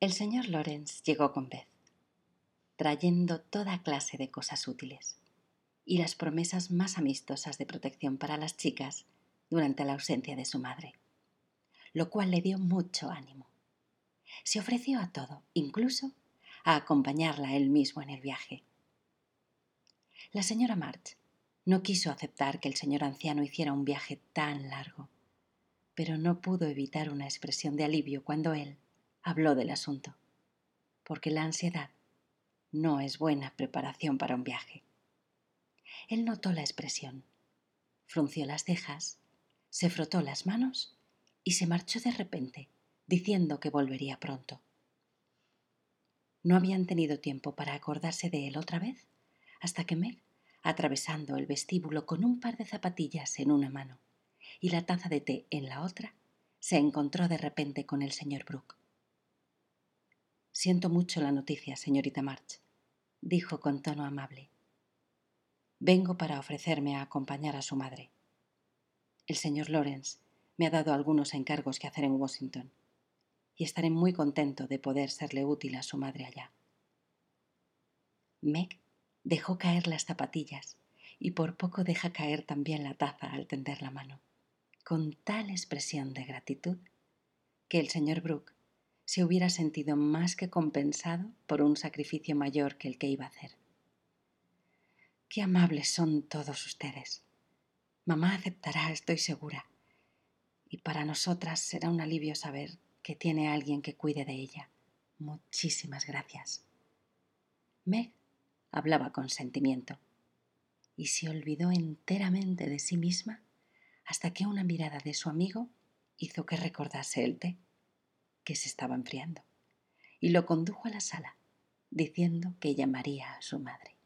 El señor Lawrence llegó con Beth, trayendo toda clase de cosas útiles y las promesas más amistosas de protección para las chicas durante la ausencia de su madre, lo cual le dio mucho ánimo. Se ofreció a todo, incluso a acompañarla él mismo en el viaje. La señora March no quiso aceptar que el señor anciano hiciera un viaje tan largo, pero no pudo evitar una expresión de alivio cuando él habló del asunto, porque la ansiedad no es buena preparación para un viaje. Él notó la expresión, frunció las cejas, se frotó las manos y se marchó de repente, diciendo que volvería pronto. No habían tenido tiempo para acordarse de él otra vez hasta que Meg, atravesando el vestíbulo con un par de zapatillas en una mano y la taza de té en la otra, se encontró de repente con el señor Brooke. Siento mucho la noticia, señorita March, dijo con tono amable. Vengo para ofrecerme a acompañar a su madre. El señor Lawrence me ha dado algunos encargos que hacer en Washington y estaré muy contento de poder serle útil a su madre allá. Meg dejó caer las zapatillas y por poco deja caer también la taza al tender la mano, con tal expresión de gratitud que el señor Brooke se hubiera sentido más que compensado por un sacrificio mayor que el que iba a hacer. Qué amables son todos ustedes. Mamá aceptará, estoy segura. Y para nosotras será un alivio saber que tiene alguien que cuide de ella. Muchísimas gracias. Meg hablaba con sentimiento y se olvidó enteramente de sí misma hasta que una mirada de su amigo hizo que recordase el té que se estaba enfriando, y lo condujo a la sala, diciendo que llamaría a su madre.